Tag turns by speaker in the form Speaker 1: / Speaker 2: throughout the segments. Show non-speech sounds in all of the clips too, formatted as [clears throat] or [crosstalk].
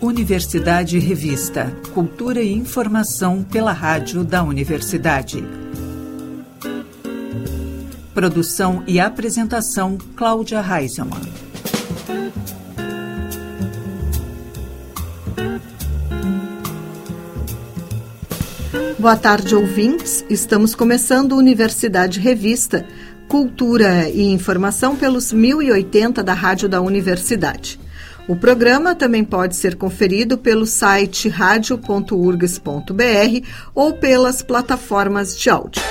Speaker 1: Universidade Revista. Cultura e informação pela rádio da universidade. Produção e apresentação Cláudia Reisemann.
Speaker 2: Boa tarde, ouvintes. Estamos começando Universidade Revista, Cultura e Informação pelos 1080 da Rádio da Universidade. O programa também pode ser conferido pelo site radio.urgs.br ou pelas plataformas de áudio.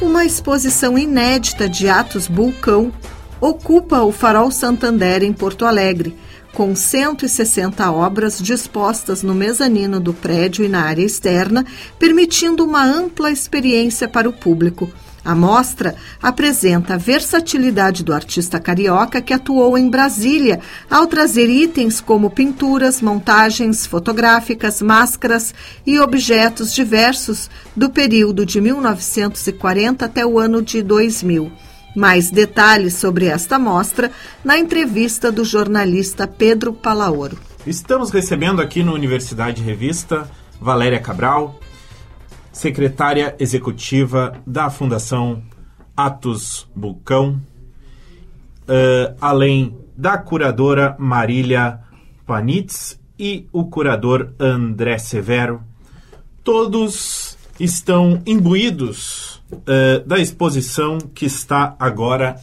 Speaker 2: Uma exposição inédita de Atos Bulcão ocupa o Farol Santander em Porto Alegre, com 160 obras dispostas no mezanino do prédio e na área externa, permitindo uma ampla experiência para o público. A mostra apresenta a versatilidade do artista carioca que atuou em Brasília ao trazer itens como pinturas, montagens fotográficas, máscaras e objetos diversos do período de 1940 até o ano de 2000. Mais detalhes sobre esta mostra na entrevista do jornalista Pedro Palaoro.
Speaker 3: Estamos recebendo aqui no Universidade Revista Valéria Cabral, secretária executiva da Fundação Atos Bulcão, uh, além da curadora Marília Panitz e o curador André Severo. Todos estão imbuídos uh, da exposição que está agora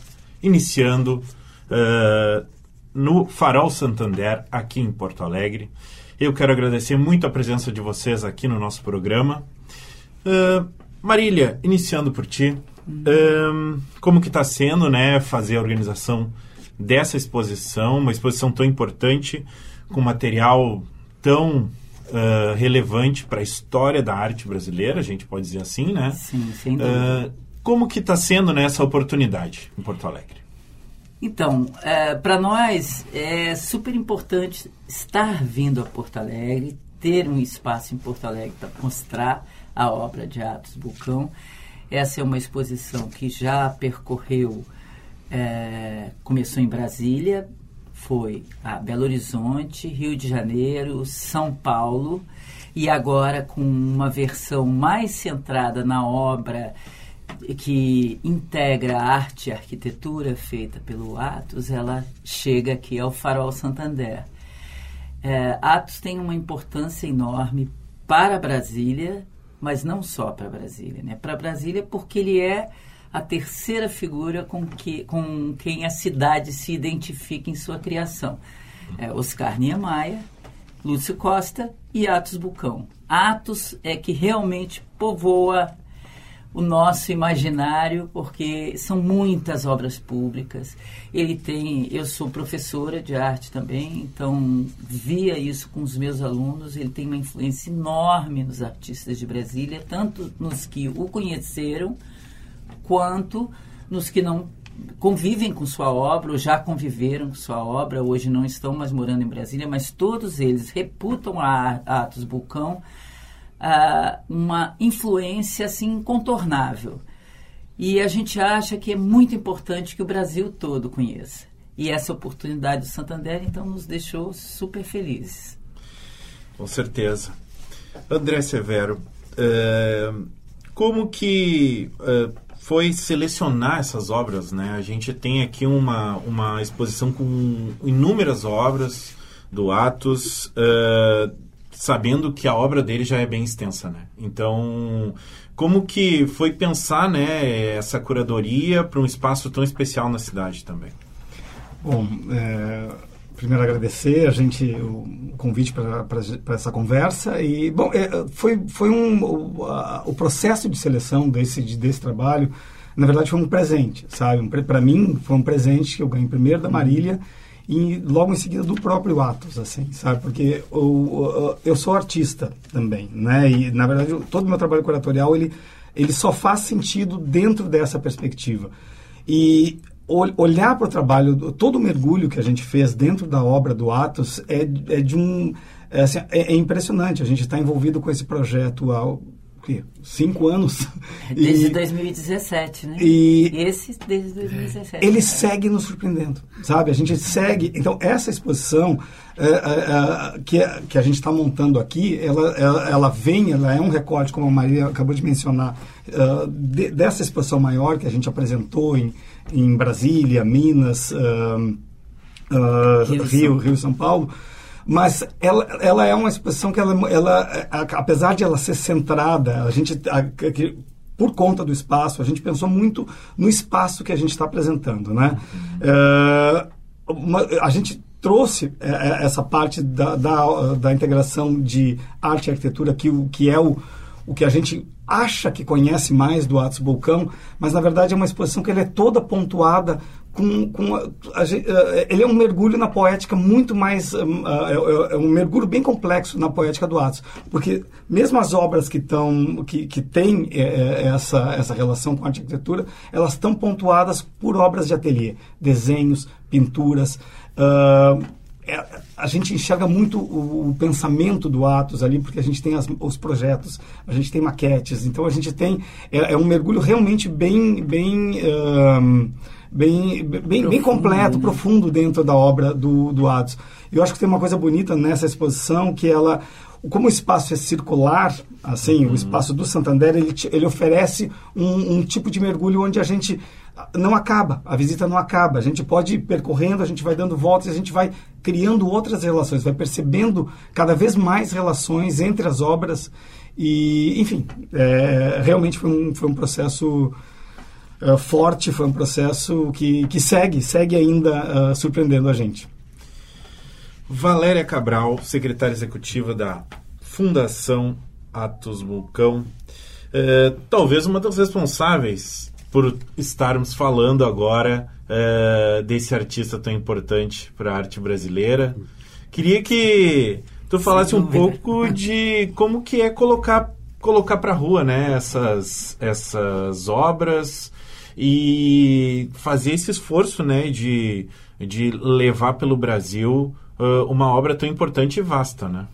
Speaker 3: iniciando uh, no Farol Santander, aqui em Porto Alegre. Eu quero agradecer muito a presença de vocês aqui no nosso programa. Uh, Marília, iniciando por ti, uh, como que está sendo, né, fazer a organização dessa exposição, uma exposição tão importante, com material tão uh, relevante para a história da arte brasileira, a gente pode dizer assim, né?
Speaker 4: Sim, sem dúvida.
Speaker 3: como que está sendo nessa oportunidade em Porto Alegre?
Speaker 4: Então, é, para nós é super importante estar vindo a Porto Alegre, ter um espaço em Porto Alegre para mostrar a obra de Atos Bulcão. Essa é uma exposição que já percorreu, é, começou em Brasília, foi a Belo Horizonte, Rio de Janeiro, São Paulo, e agora com uma versão mais centrada na obra que integra a arte e a arquitetura feita pelo Atos, ela chega aqui ao Farol Santander. É, Atos tem uma importância enorme para Brasília mas não só para Brasília, né? Para Brasília porque ele é a terceira figura com, que, com quem a cidade se identifica em sua criação. É Oscar Niemeyer, Lúcio Costa e Atos Bucão. Atos é que realmente povoa o nosso imaginário, porque são muitas obras públicas. Ele tem, eu sou professora de arte também, então via isso com os meus alunos. Ele tem uma influência enorme nos artistas de Brasília, tanto nos que o conheceram, quanto nos que não convivem com sua obra, ou já conviveram com sua obra, hoje não estão mais morando em Brasília, mas todos eles reputam a Atos Bulcão uh, uma influência assim incontornável. E a gente acha que é muito importante que o Brasil todo conheça. E essa oportunidade do Santander, então, nos deixou super felizes.
Speaker 3: Com certeza. André Severo, uh, como que uh, foi selecionar essas obras? Né? A gente tem aqui uma, uma exposição com inúmeras obras do Atos. Uh, sabendo que a obra dele já é bem extensa, né? Então, como que foi pensar, né, essa curadoria para um espaço tão especial na cidade também?
Speaker 5: Bom, é, primeiro agradecer a gente o convite para essa conversa e bom, é, foi foi um o, a, o, processo de seleção desse desse trabalho na verdade foi um presente, sabe? Um, para mim foi um presente que eu ganhei primeiro da Marília e logo em seguida do próprio Atos, assim, sabe? Porque eu, eu sou artista também, né? E, na verdade, todo o meu trabalho curatorial, ele, ele só faz sentido dentro dessa perspectiva. E olhar para o trabalho, todo o mergulho que a gente fez dentro da obra do Atos é, é de um... É, assim, é, é impressionante. A gente está envolvido com esse projeto há que, cinco anos.
Speaker 4: Desde
Speaker 5: E-
Speaker 4: 2017, né?
Speaker 5: e-
Speaker 4: Esse desde 2017.
Speaker 5: ele segue nos surpreendendo, sabe? A gente segue. Então, essa exposição é, é, é, que, que a gente está montando aqui, ela, ela, ela vem, ela é um recorte, como a Maria acabou de mencionar, é, de- dessa exposição maior que a gente apresentou em, em Brasília, Minas, é, é,
Speaker 4: Rio e
Speaker 5: Rio,
Speaker 4: São-
Speaker 5: Rio e São Paulo. Mas ela, ela é uma exposição que, ela, ela, apesar de ela ser centrada, a gente, a- que- por conta do espaço, a gente pensou muito no espaço que a gente está apresentando, né? É, uma- a gente trouxe é, é, essa parte da, da, da integração de arte e arquitetura, que, que é o, o que a gente acha que conhece mais do Atos Vulcão, mas na verdade é uma exposição que ela é toda pontuada com, com a- a gen- eh, ele é um mergulho na poética muito mais ah, é, é- é um mergulho bem complexo na poética do Atos porque mesmo as obras que estão que, que têm eh, eh, essa essa relação com a arquitetura elas estão pontuadas por obras de ateliê desenhos pinturas é, a gente enxerga muito o, o pensamento do Atos ali, porque a gente tem as- os projetos, a gente tem maquetes, então a gente tem. É, é um mergulho realmente bem. bem ahn, Bem, bem, bem completo,
Speaker 4: né?
Speaker 5: profundo dentro da obra do, do Atos. Eu acho que tem uma coisa bonita nessa exposição que ela, como o espaço é circular, assim, o espaço do Santander, ele, ele oferece um, um tipo de mergulho onde a gente não acaba, a visita não acaba. A gente pode ir percorrendo, a gente vai dando voltas, a gente vai criando outras relações, vai percebendo cada vez mais relações entre as obras. E, enfim, é, realmente foi um, foi um processo é, forte, foi um processo que, que segue, segue ainda ah, surpreendendo a gente.
Speaker 3: Valéria Cabral, secretária executiva da Fundação Atos Vulcão, eh, talvez uma das responsáveis por estarmos falando agora eh, desse artista tão importante para a arte brasileira. Queria que tu falasse um pouco de como que é colocar colocar para rua, né, essas essas obras e fazer esse esforço, né, de de levar pelo Brasil ah, uma obra tão importante e vasta, né?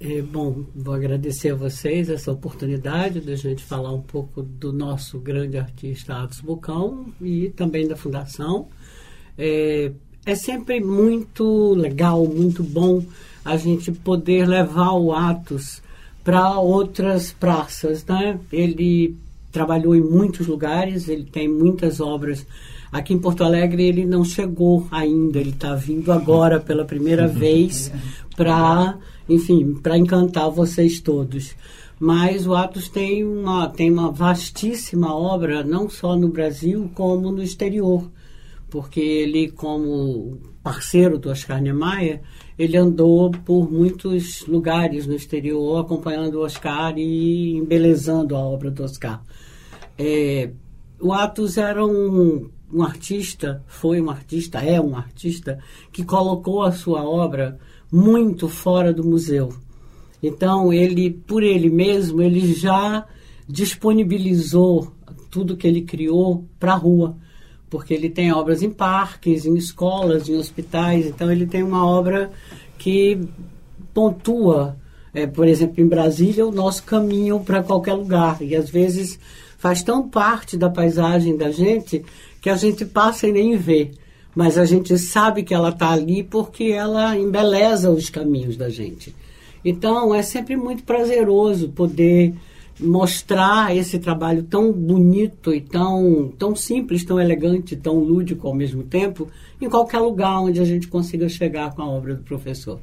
Speaker 6: É, bom, vou agradecer a vocês essa oportunidade de a gente falar um pouco do nosso grande artista Atos Bucão e também da Fundação. É, é sempre muito legal, muito bom a gente poder levar o Atos para outras praças, né? Ele trabalhou em muitos lugares, ele tem muitas obras. Aqui em Porto Alegre ele não chegou ainda, ele está vindo agora pela primeira vez para, enfim, para encantar vocês todos. Mas o Atos tem uma, tem uma vastíssima obra, não só no Brasil, como no exterior. Porque ele, como parceiro do Oscar Niemeyer, ele andou por muitos lugares no exterior acompanhando o Oscar e embelezando a obra do Oscar. É, o Atos era um, um artista, foi um artista, é um artista, que colocou a sua obra muito fora do museu. Então, ele, por ele mesmo, ele já disponibilizou tudo que ele criou para a rua, porque ele tem obras em parques, em escolas, em hospitais, então ele tem uma obra que pontua, é, por exemplo, em Brasília, o nosso caminho para qualquer lugar, e às vezes faz tão parte da paisagem da gente que a gente passa e nem vê. Mas a gente sabe que ela está ali porque ela embeleza os caminhos da gente. Então é sempre muito prazeroso poder mostrar esse trabalho tão bonito e tão, tão simples, tão elegante, tão lúdico ao mesmo tempo, em qualquer lugar onde a gente consiga chegar com a obra do professor.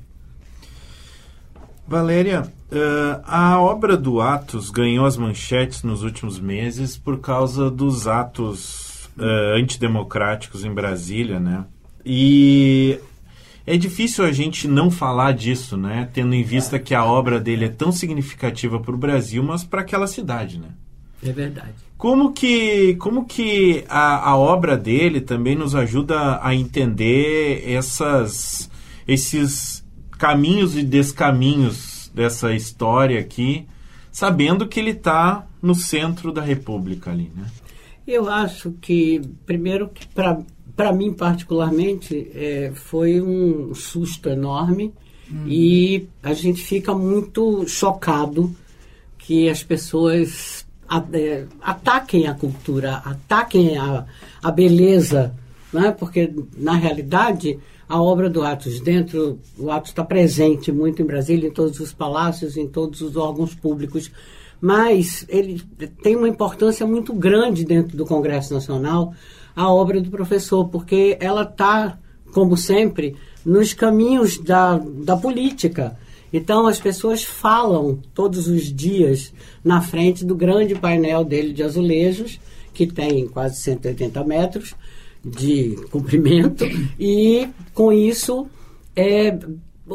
Speaker 3: Valéria, eh, a obra do Atos ganhou as manchetes nos últimos meses por causa dos atos eh, antidemocráticos em Brasília, né? E é difícil a gente não falar disso, né? Tendo em vista que a obra dele é tão significativa para o Brasil, mas para aquela cidade, né?
Speaker 6: É verdade.
Speaker 3: Como que, como que a, a obra dele também nos ajuda a entender essas, esses caminhos e descaminhos dessa história aqui, sabendo que ele está no centro da República ali, né?
Speaker 6: Eu acho que, primeiro, que para mim particularmente, é, foi um susto enorme e a gente fica muito chocado que as pessoas é, ataquem a cultura, ataquem a, a beleza, né? porque na realidade a obra do Atos dentro, o Atos está presente muito em Brasília, em todos os palácios, em todos os órgãos públicos, mas ele tem uma importância muito grande dentro do Congresso Nacional, a obra do professor, porque ela está, como sempre, nos caminhos da, da política. Então as pessoas falam todos os dias na frente do grande painel dele de azulejos, que tem quase 180 metros de comprimento, e com isso é,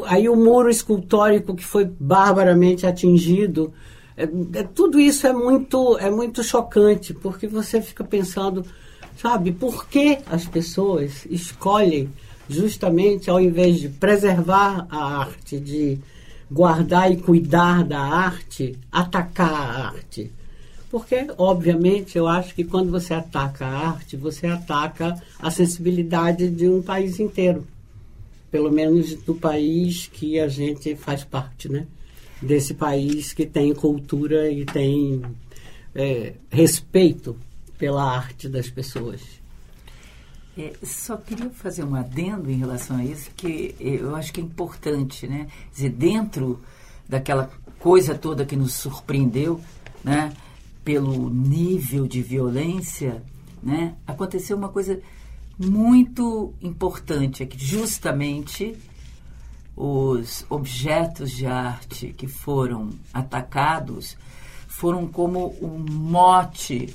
Speaker 6: aí o muro escultórico que foi barbaramente atingido. É, é, tudo isso é muito, é muito chocante, porque você fica pensando, sabe, por que as pessoas escolhem justamente ao invés de preservar a arte, de guardar e cuidar da arte, atacar a arte. Porque, obviamente, eu acho que quando você ataca a arte, você ataca a sensibilidade de um país inteiro. Pelo menos do país que a gente faz parte, né? Desse país que tem cultura e tem é, respeito pela arte das pessoas.
Speaker 4: É, só queria fazer um adendo em relação a isso, que eu acho que é importante, né? Quer dizer, dentro daquela coisa toda que nos surpreendeu, né? Pelo nível de violência, né? Aconteceu uma coisa muito importante, é que justamente os objetos de arte que foram atacados foram como um mote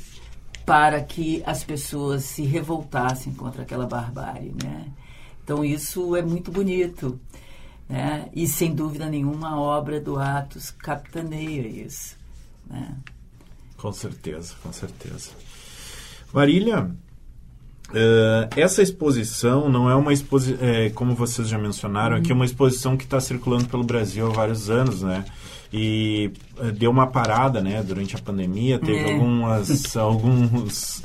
Speaker 4: para que as pessoas se revoltassem contra aquela barbárie, né? Então isso é muito bonito, né? E sem dúvida nenhuma a obra do Atos capitaneia isso, né?
Speaker 3: Com certeza, com certeza. Marília, uh, essa exposição não é uma exposição, é, como vocês já mencionaram, uhum. aqui é uma exposição que está circulando pelo Brasil há vários anos, né? e eh, deu uma parada, né, durante a pandemia, teve é. algumas, [laughs] alguns,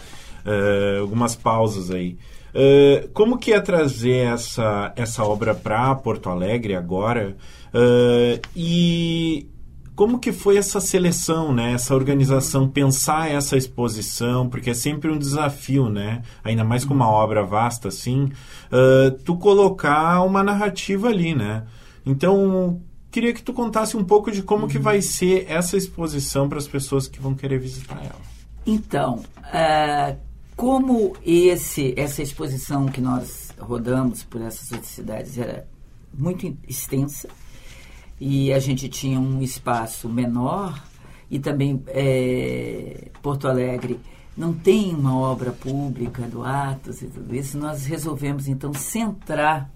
Speaker 3: algumas pausas aí. Uh, como que é trazer essa, essa obra para Porto Alegre agora? Uh, e como que foi essa seleção, né? Essa organização, pensar essa exposição, porque é sempre um desafio, né? Ainda mais com uma obra vasta assim, uh, tu colocar uma narrativa ali, né? Então, queria que tu contasse um pouco de como uhum. que vai ser essa exposição para as pessoas que vão querer visitar ela.
Speaker 4: Então, uh, como esse, essa exposição que nós rodamos por essas outras cidades era muito extensa e a gente tinha um espaço menor e também é, Porto Alegre não tem uma obra pública do Atos e tudo isso, nós resolvemos então centrar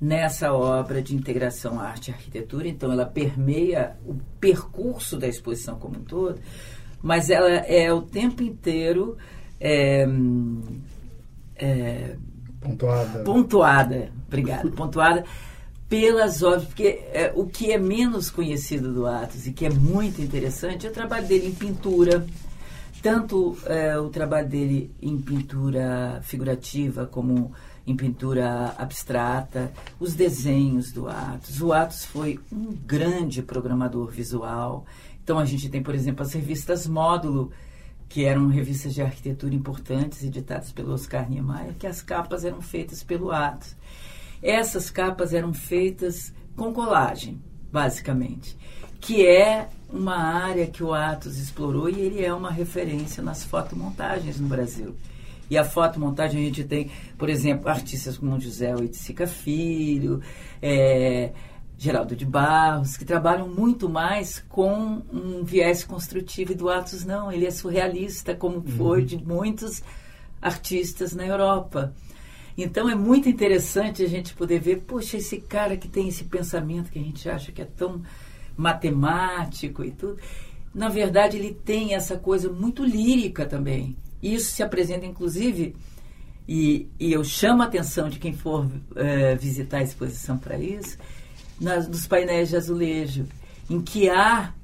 Speaker 4: nessa obra de integração arte e arquitetura. Então, ela permeia o percurso da exposição como um todo, mas ela é o tempo inteiro é,
Speaker 5: é, pontuada.
Speaker 4: Pontuada, obrigada, pontuada pelas obras, porque é, o que é menos conhecido do Atos e que é muito interessante é o trabalho dele em pintura, tanto é, o trabalho dele em pintura figurativa como em pintura abstrata, os desenhos do Atos. O Atos foi um grande programador visual. Então a gente tem, por exemplo, as revistas Módulo, que eram revistas de arquitetura importantes, editadas pelo Oscar Niemeyer, que as capas eram feitas pelo Atos. Essas capas eram feitas com colagem, basicamente, que é uma área que o Atos explorou e ele é uma referência nas fotomontagens no Brasil. E a fotomontagem a gente tem, por exemplo, artistas como José Oiticica Filho, é, Geraldo de Barros, que trabalham muito mais com um viés construtivo e do Atos não, ele é surrealista, como uhum. foi de muitos artistas na Europa. Então é muito interessante a gente poder ver, poxa, esse cara que tem esse pensamento que a gente acha que é tão matemático e tudo, na verdade ele tem essa coisa muito lírica também. Isso se apresenta, inclusive, e, e eu chamo a atenção de quem for é, visitar a exposição para isso, nas, nos painéis de azulejo, em que há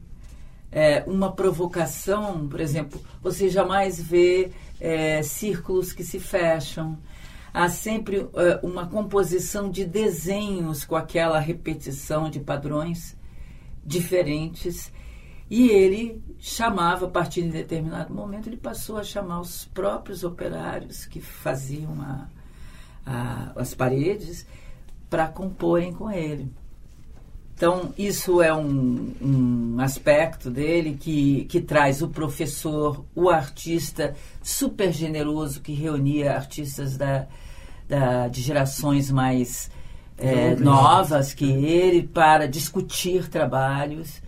Speaker 4: é, uma provocação, por exemplo, você jamais vê é, círculos que se fecham, há sempre é, uma composição de desenhos com aquela repetição de padrões diferentes E ele chamava, a partir de determinado momento, ele passou a chamar os próprios operários que faziam a, a, as paredes para comporem com ele. Então, isso é um, um, aspecto dele que, que traz o professor, o artista super generoso, que reunia artistas da, da, de gerações mais é, novas. que ele para discutir trabalhos.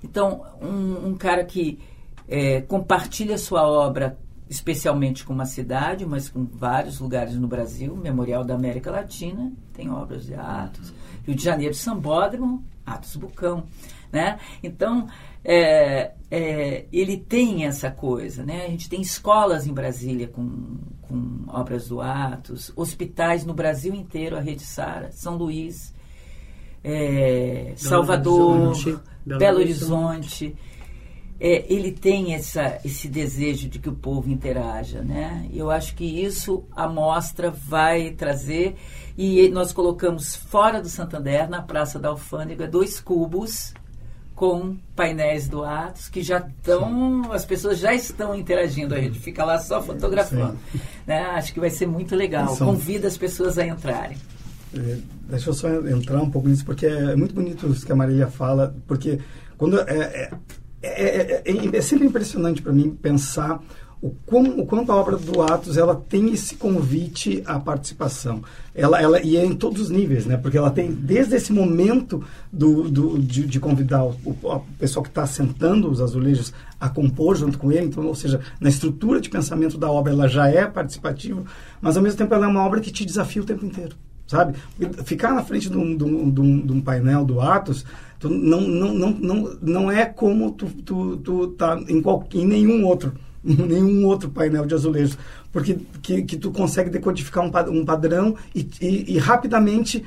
Speaker 4: Então, um, um cara que é, compartilha sua obra, especialmente com uma cidade, mas com vários lugares no Brasil, Memorial da América Latina, tem obras de Atos, Rio de Janeiro, Sambódromo, Atos Bucão, né? Então, é, é, ele tem essa coisa, né? A gente tem escolas em Brasília com, com obras do Atos, hospitais no Brasil inteiro, a Rede Sara, São Luís, é, Salvador, Horizonte, Belo, Belo Horizonte. É, ele tem essa, esse desejo de que o povo interaja, né? Eu acho que isso a mostra vai trazer e nós colocamos fora do Santander, na Praça da Alfândega, dois cubos com painéis do Atos que já estão, as pessoas já estão interagindo, a gente fica lá só fotografando. Né? Acho que vai ser muito legal. São... Convida as pessoas a entrarem.
Speaker 5: É, deixa eu só entrar um pouco nisso, porque é muito bonito isso que a Marília fala, porque quando é, é, é, é sempre impressionante para mim pensar o, como, o quanto a obra do Atos ela tem esse convite à participação. Ela, ela, e é em todos os níveis, né? porque ela tem desde esse momento do, do, de, de convidar o, o, pessoal que está sentando os azulejos a compor junto com ele, então, ou seja, na estrutura de pensamento da obra ela já é participativa, mas ao mesmo tempo ela é uma obra que te desafia o tempo inteiro. Sabe? Ficar na frente de um, de um, de um painel do Atos não, não, não, não, não é como tu, tu, tu tá em, qual, em nenhum outro [laughs] nenhum outro painel de azulejos, porque que, que tu consegue decodificar um, um padrão e, e, e, rapidamente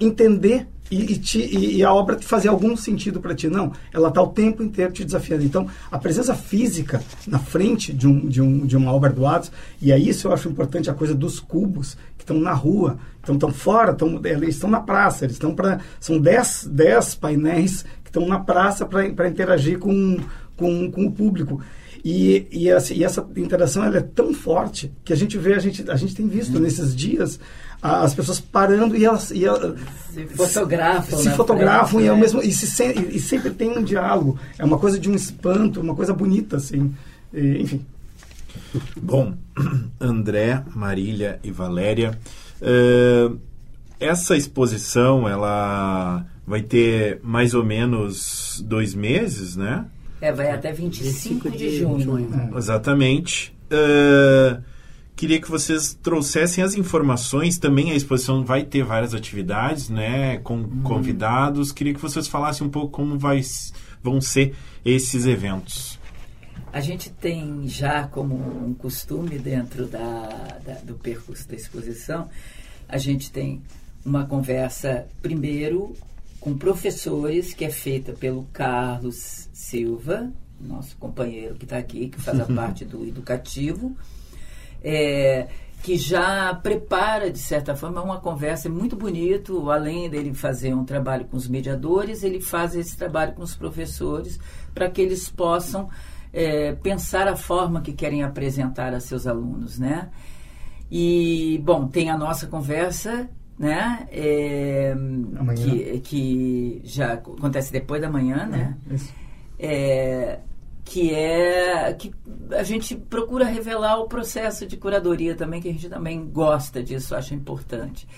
Speaker 5: entender e, te, e, a obra fazer algum sentido para ti. Não, ela está o tempo inteiro te desafiando. Então, a presença física na frente de, um, de, um, de uma obra do Atos, e é isso eu acho importante, a coisa dos cubos que estão na rua, estão tão fora, tão, eles estão na praça, eles estão para. São 10 painéis que estão na praça para interagir com, com, com o público. E, e, essa, e essa interação ela é tão forte que a gente vê, a gente, a gente tem visto hum. nesses dias as pessoas parando e elas, e elas
Speaker 4: se fotografam,
Speaker 5: se, fotografam frente, e, é né? mesmo, e, se, e, e, sempre tem um diálogo. É uma coisa de um espanto, uma coisa bonita, assim. E, enfim.
Speaker 3: Bom, [clears throat] André, Marília e Valéria, uh, essa exposição ela vai ter mais ou menos dois meses, né?
Speaker 4: É, vai até 25 de junho.
Speaker 3: É. Exatamente. Uh, queria que vocês trouxessem as informações. Também a exposição vai ter várias atividades, né? Com uhum. convidados. Queria que vocês falassem um pouco como vai, vão ser esses eventos.
Speaker 4: A gente tem já como um costume dentro da, da, do percurso da exposição, a gente tem uma conversa primeiro com professores, que é feita pelo Carlos Silva, nosso companheiro que está aqui, que faz a [laughs] parte do educativo, é, que já prepara, de certa forma, uma conversa muito bonito, além dele fazer um trabalho com os mediadores, ele faz esse trabalho com os professores, para que eles possam é, pensar a forma que querem apresentar a seus alunos, né? E, bom, tem a nossa conversa né? É, que, que já acontece depois da manhã, né? É, que é que a gente procura revelar o processo de curadoria também, que a gente também gosta disso, acha importante.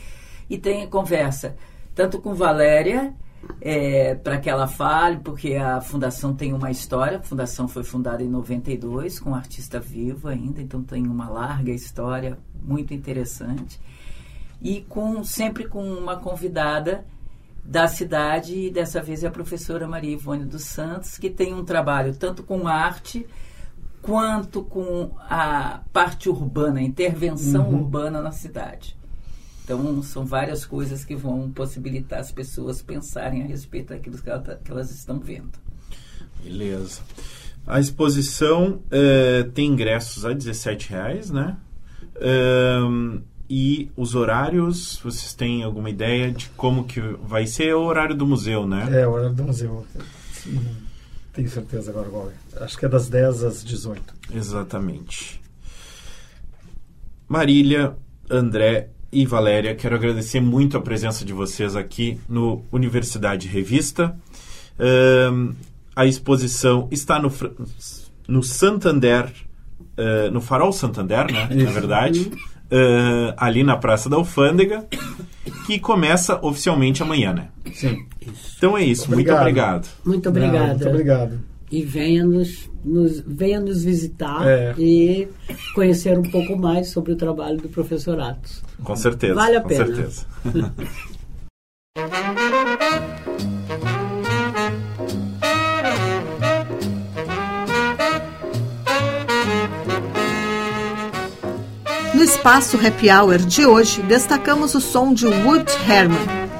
Speaker 4: E tem conversa tanto com Valéria, é, para que ela fale, porque a fundação tem uma história. A fundação foi fundada em 92, com um artista vivo ainda, então tem uma larga história muito interessante e com sempre com uma convidada da cidade, e dessa vez é a professora Maria Ivone dos Santos, que tem um trabalho tanto com arte quanto com a parte urbana, a intervenção uhum. urbana na cidade. Então, são várias coisas que vão possibilitar as pessoas pensarem a respeito daquilo que, ela, tá, que elas estão vendo.
Speaker 3: Beleza. A exposição eh, tem ingressos a 17,00 reais, né? Um, e os horários, vocês têm alguma ideia de como que vai ser o horário do museu, né?
Speaker 5: É, o horário do museu. Tenho certeza agora qual é. Acho que é das 10 às 18.
Speaker 3: Exatamente. Marília, André e Valéria, quero agradecer muito a presença de vocês aqui no Universidade Revista. Ahn, a exposição está no, no Santander, eh, no Farol Santander, né? Na verdade, eh, ali na Praça da Alfândega, que começa oficialmente amanhã, né?
Speaker 5: Sim.
Speaker 3: Então é isso, muito
Speaker 5: Obrigado.
Speaker 3: obrigado.
Speaker 6: Muito
Speaker 5: Não,
Speaker 6: obrigada.
Speaker 5: muito obrigado.
Speaker 6: E venha nos, nos- venha nos visitar
Speaker 5: É.
Speaker 6: e conhecer um pouco mais sobre o trabalho do professor Atos.
Speaker 3: Com certeza.
Speaker 6: Vale a
Speaker 3: com
Speaker 6: pena.
Speaker 3: certeza. [laughs]
Speaker 2: espaço Happy Hour de hoje, destacamos o som de Wood Herman.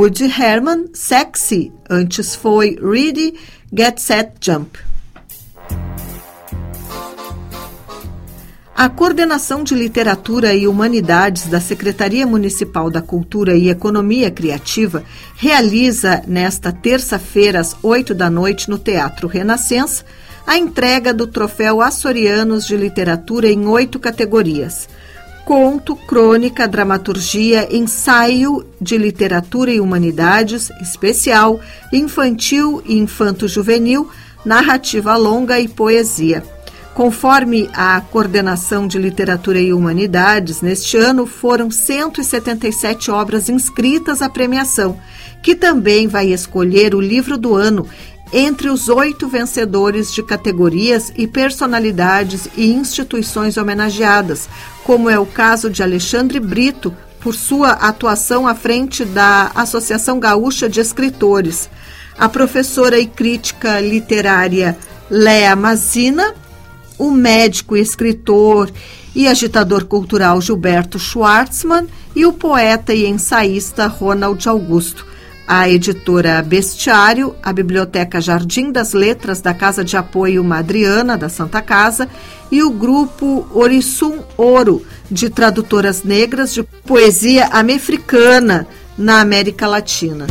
Speaker 2: Woody Herman, Sexy. Antes foi Ready, Get Set, Jump. A coordenação de literatura e humanidades da Secretaria Municipal da Cultura e Economia Criativa realiza nesta terça-feira às oito da noite no Teatro Renascença a entrega do Troféu Açorianos de Literatura em oito categorias: conto, crônica, dramaturgia, ensaio de literatura e humanidades, especial, infantil e infanto-juvenil, narrativa longa e poesia. Conforme a Coordenação de Literatura e Humanidades, neste ano foram 177 obras inscritas à premiação, que também vai escolher o livro do ano entre os oito vencedores de categorias e personalidades e instituições homenageadas, como é o caso de Alexandre Brito, por sua atuação à frente da Associação Gaúcha de Escritores, a professora e crítica literária Léa Mazina o médico, escritor e agitador cultural Gilberto Schwartzman e o poeta e ensaísta Ronald Augusto. A editora Bestiário, a Biblioteca Jardim das Letras da Casa de Apoio Madriana da Santa Casa e o grupo Orissum Ouro, de tradutoras negras de poesia americana na América Latina.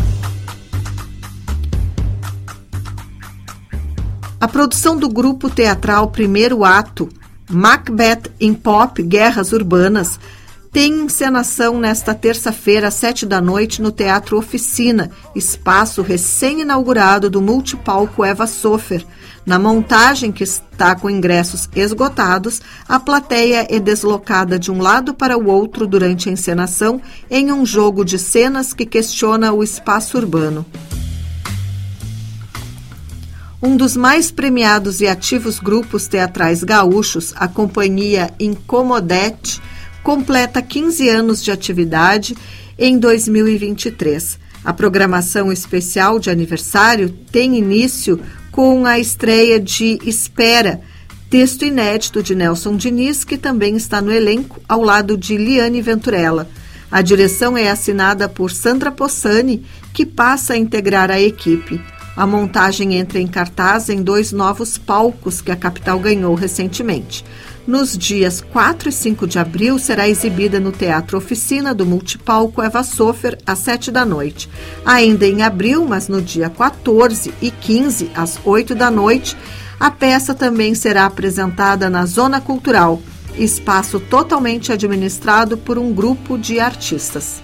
Speaker 2: A produção do grupo teatral Primeiro Ato, Macbeth em Pop Guerras Urbanas, tem encenação nesta terça-feira, às sete da noite, no Teatro Oficina, espaço recém-inaugurado do multipalco Eva Sofer. Na montagem, que está com ingressos esgotados, a plateia é deslocada de um lado para o outro durante a encenação em um jogo de cenas que questiona o espaço urbano. Um dos mais premiados e ativos grupos teatrais gaúchos, a companhia Incomodete, completa 15 anos de atividade em 2023. A programação especial de aniversário tem início com a estreia de Espera, texto inédito de Nelson Diniz, que também está no elenco, ao lado de Liane Venturella. A direção é assinada por Sandra Possani, que passa a integrar a equipe. A montagem entra em cartaz em dois novos palcos que a capital ganhou recentemente. Nos dias 4 e 5 de abril, será exibida no Teatro Oficina do Multipalco Eva Sofer, às 7 da noite. Ainda em abril, mas no dia 14 e 15, às 8 da noite, a peça também será apresentada na Zona Cultural, espaço totalmente administrado por um grupo de artistas.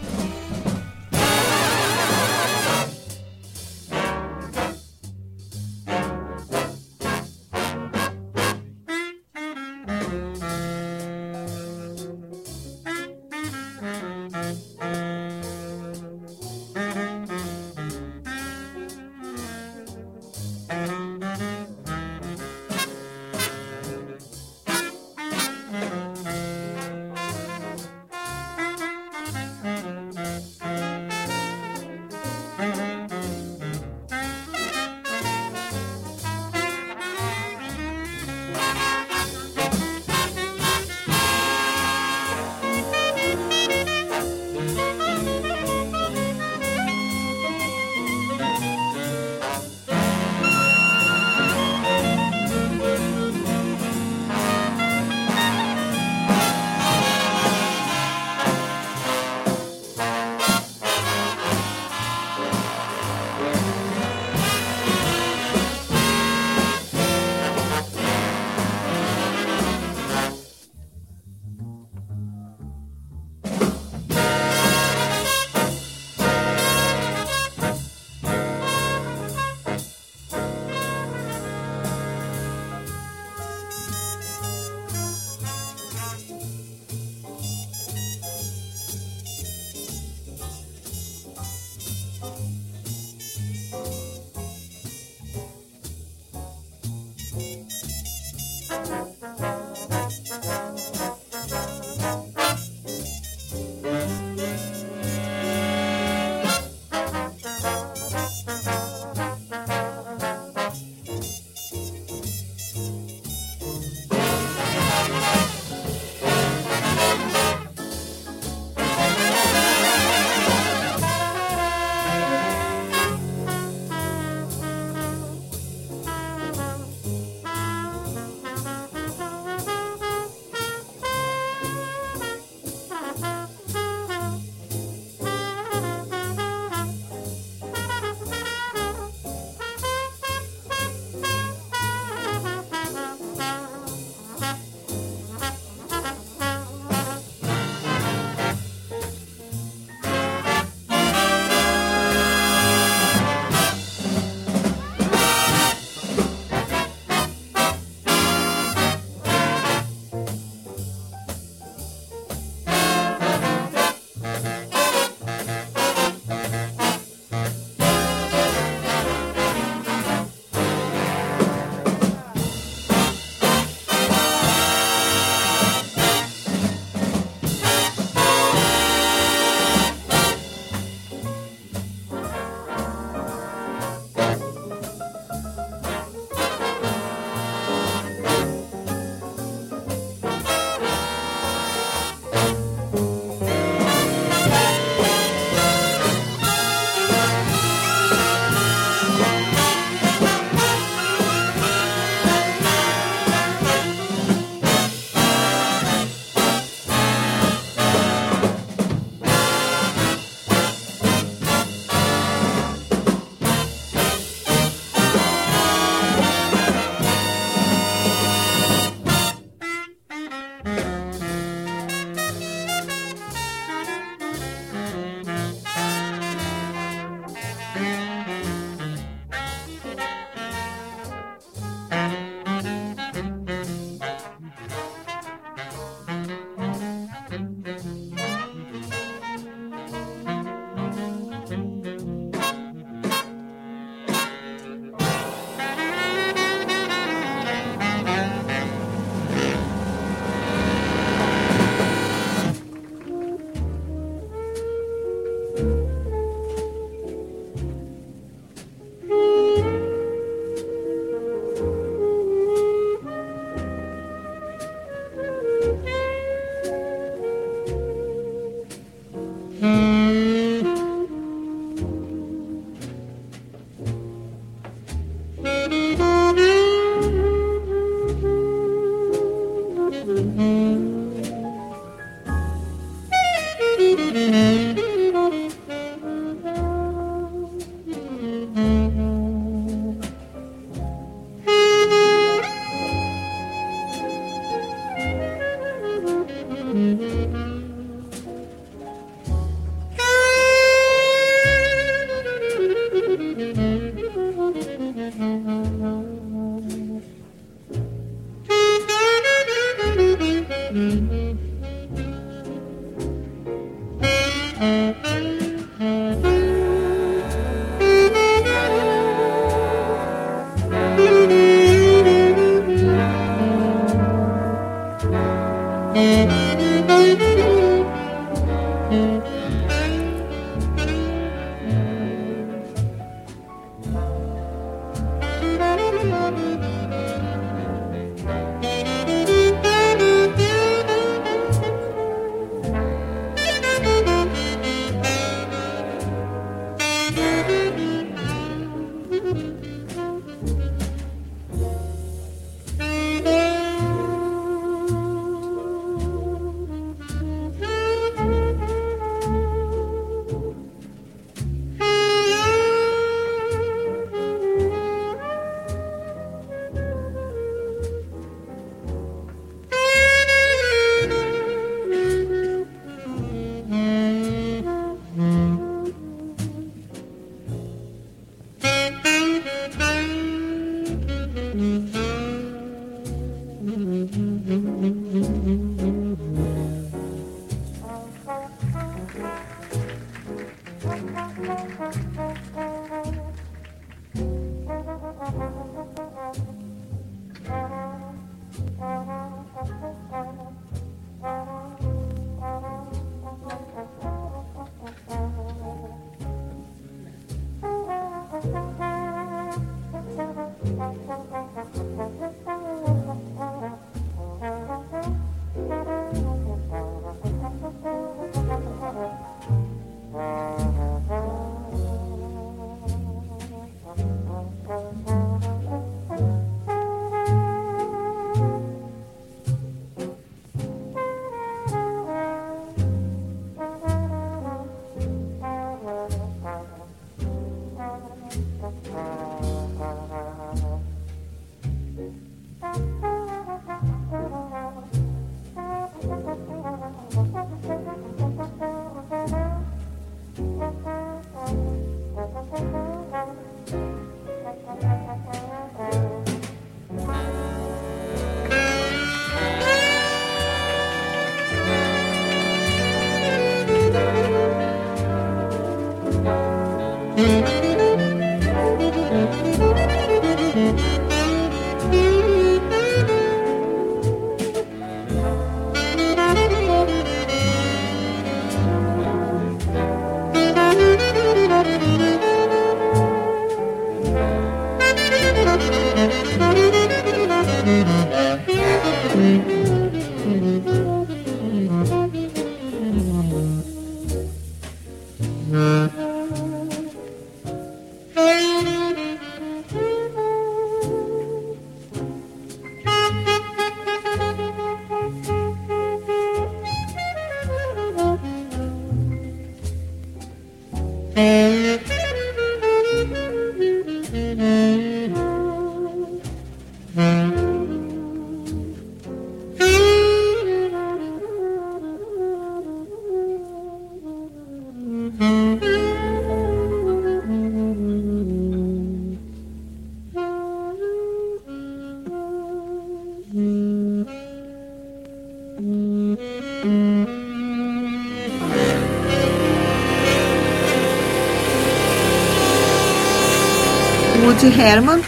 Speaker 2: Herman,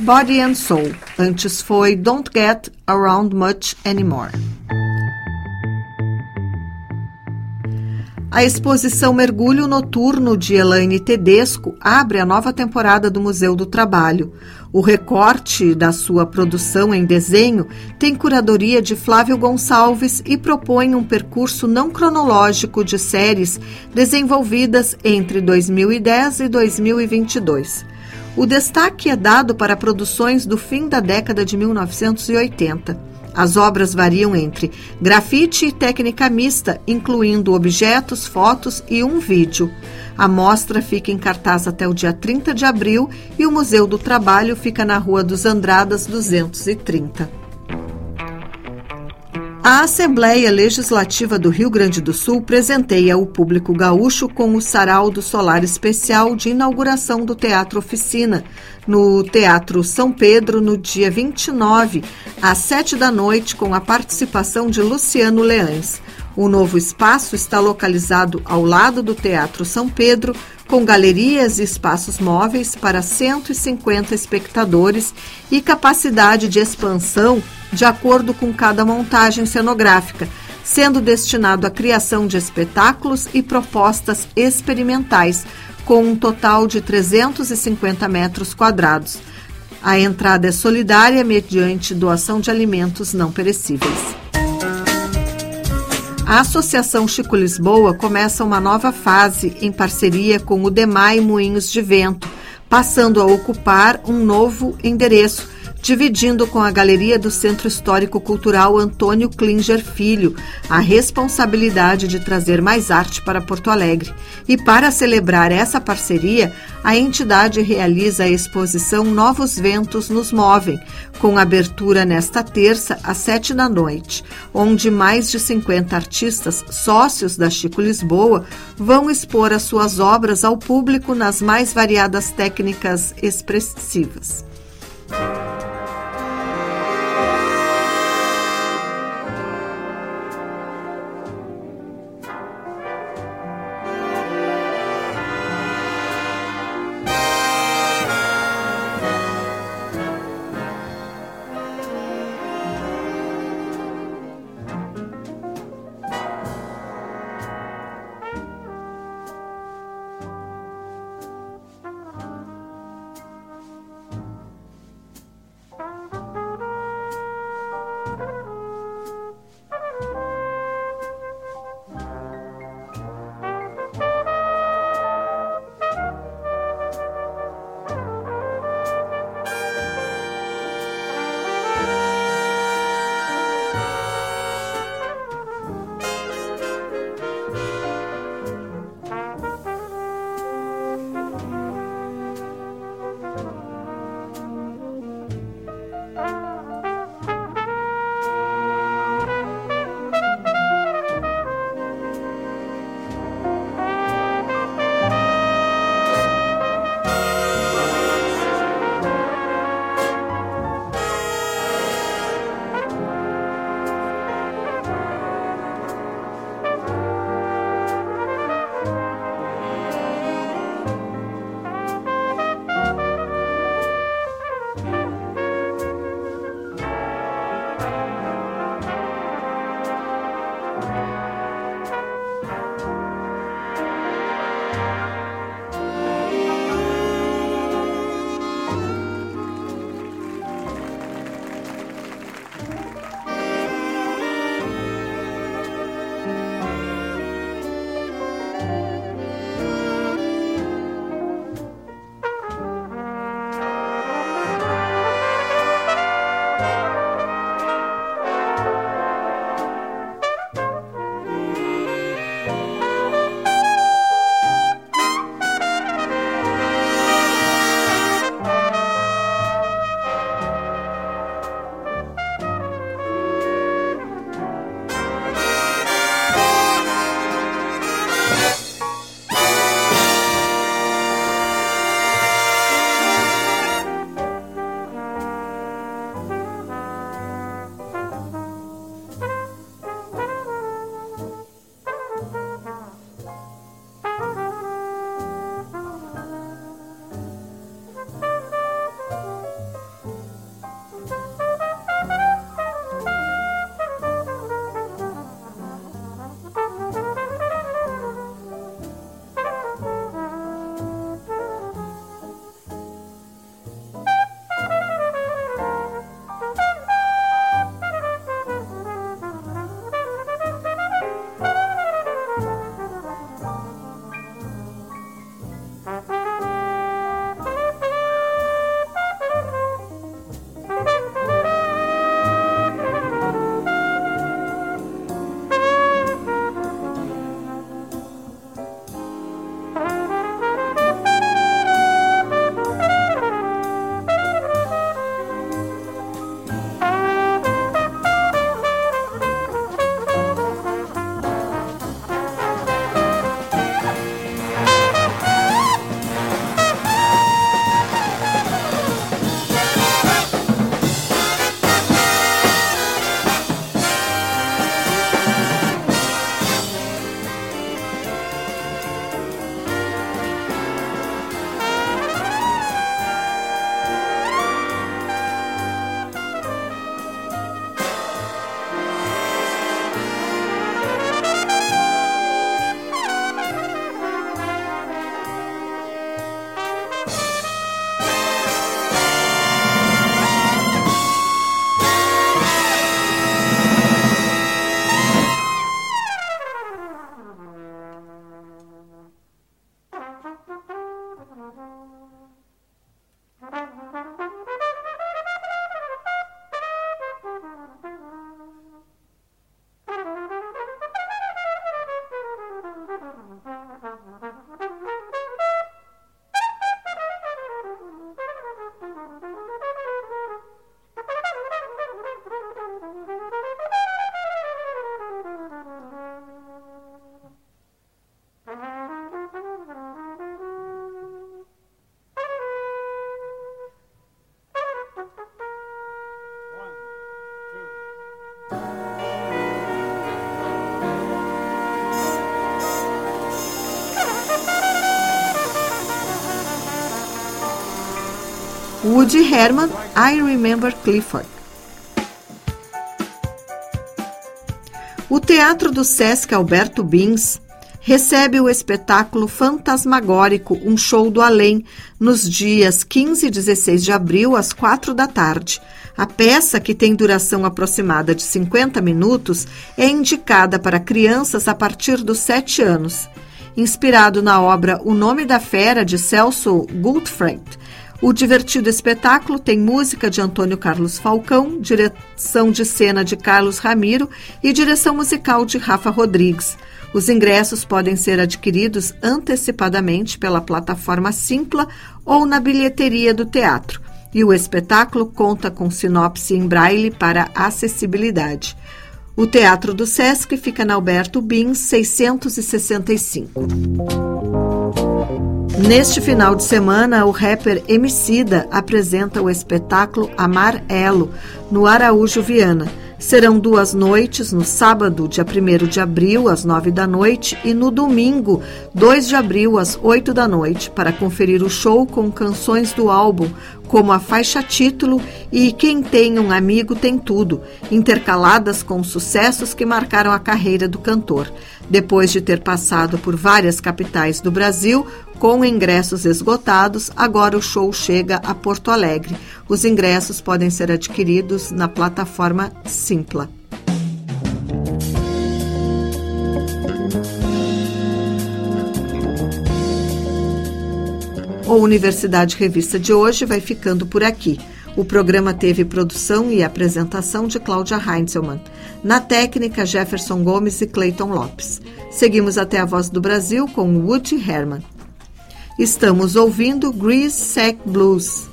Speaker 2: Body and Soul. Antes foi Don't Get Around Much Anymore. A exposição Mergulho Noturno de Elaine Tedesco abre a nova temporada do Museu do Trabalho. O recorte da sua produção em desenho tem curadoria de Flávio Gonçalves e propõe um percurso não cronológico de séries desenvolvidas entre 2010 e 2022. O destaque é dado para produções do fim da década de 1980. As obras variam entre grafite e técnica mista, incluindo objetos, fotos e um vídeo. A mostra fica em cartaz até o dia 30 de abril e o Museu do Trabalho fica na Rua dos Andradas 230. A Assembleia Legislativa do Rio Grande do Sul presenteia o público gaúcho com o Sarau do Solar Especial de inauguração do Teatro Oficina, no Teatro São Pedro, no dia 29, às 7 da noite, com a participação de Luciano Leães. O novo espaço está localizado ao lado do Teatro São Pedro, com galerias e espaços móveis para 150 espectadores e capacidade de expansão de acordo com cada montagem cenográfica, sendo destinado à criação de espetáculos e propostas experimentais, com um total de 350 metros quadrados. A entrada é solidária mediante doação de alimentos não perecíveis. A Associação Chico Lisboa começa uma nova fase em parceria com o DEMAI Moinhos de Vento, passando a ocupar um novo endereço dividindo com a Galeria do Centro Histórico Cultural Antônio Klinger Filho a responsabilidade de trazer mais arte para Porto Alegre. E para celebrar essa parceria, a entidade realiza a exposição Novos Ventos nos Movem, com abertura nesta terça às sete da noite, onde mais de 50 artistas sócios da Chico Lisboa vão expor as suas obras ao público nas mais variadas técnicas expressivas. Woody Herman, I Remember Clifford. O Teatro do Sesc Alberto Bins recebe o espetáculo fantasmagórico Um Show do Além nos dias 15 e 16 de abril, às 4 da tarde. A peça, que tem duração aproximada de 50 minutos, é indicada para crianças a partir dos 7 anos. Inspirado na obra O Nome da Fera, de Celso Goldfried, o divertido espetáculo tem música de Antônio Carlos Falcão, direção de cena de Carlos Ramiro e direção musical de Rafa Rodrigues. Os ingressos podem ser adquiridos antecipadamente pela plataforma Simpla ou na bilheteria do teatro. E o espetáculo conta com sinopse em braille para acessibilidade. O Teatro do Sesc fica na Alberto Bins 665. Neste final de semana, o rapper Emicida apresenta o espetáculo Amar Elo, no Araújo Viana. Serão duas noites, no sábado, dia 1 de abril, às 9 da noite, e no domingo, 2 de abril, às 8 da noite, para conferir o show com canções do álbum, como a faixa título e Quem Tem um Amigo Tem Tudo, intercaladas com sucessos que marcaram a carreira do cantor. Depois de ter passado por várias capitais do Brasil, com ingressos esgotados, agora o show chega a Porto Alegre. Os ingressos podem ser adquiridos na plataforma Simpla. O Universidade Revista de hoje vai ficando por aqui. O programa teve produção e apresentação de Cláudia Heinzelmann. Na técnica, Jefferson Gomes e Clayton Lopes. Seguimos até a Voz do Brasil com Woody Herman. Estamos ouvindo Grease Sack Blues.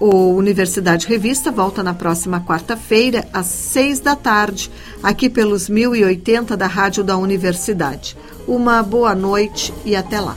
Speaker 2: O Universidade Revista volta na próxima quarta-feira, às seis da tarde, aqui pelos 1080 da Rádio da Universidade. Uma boa noite e até lá.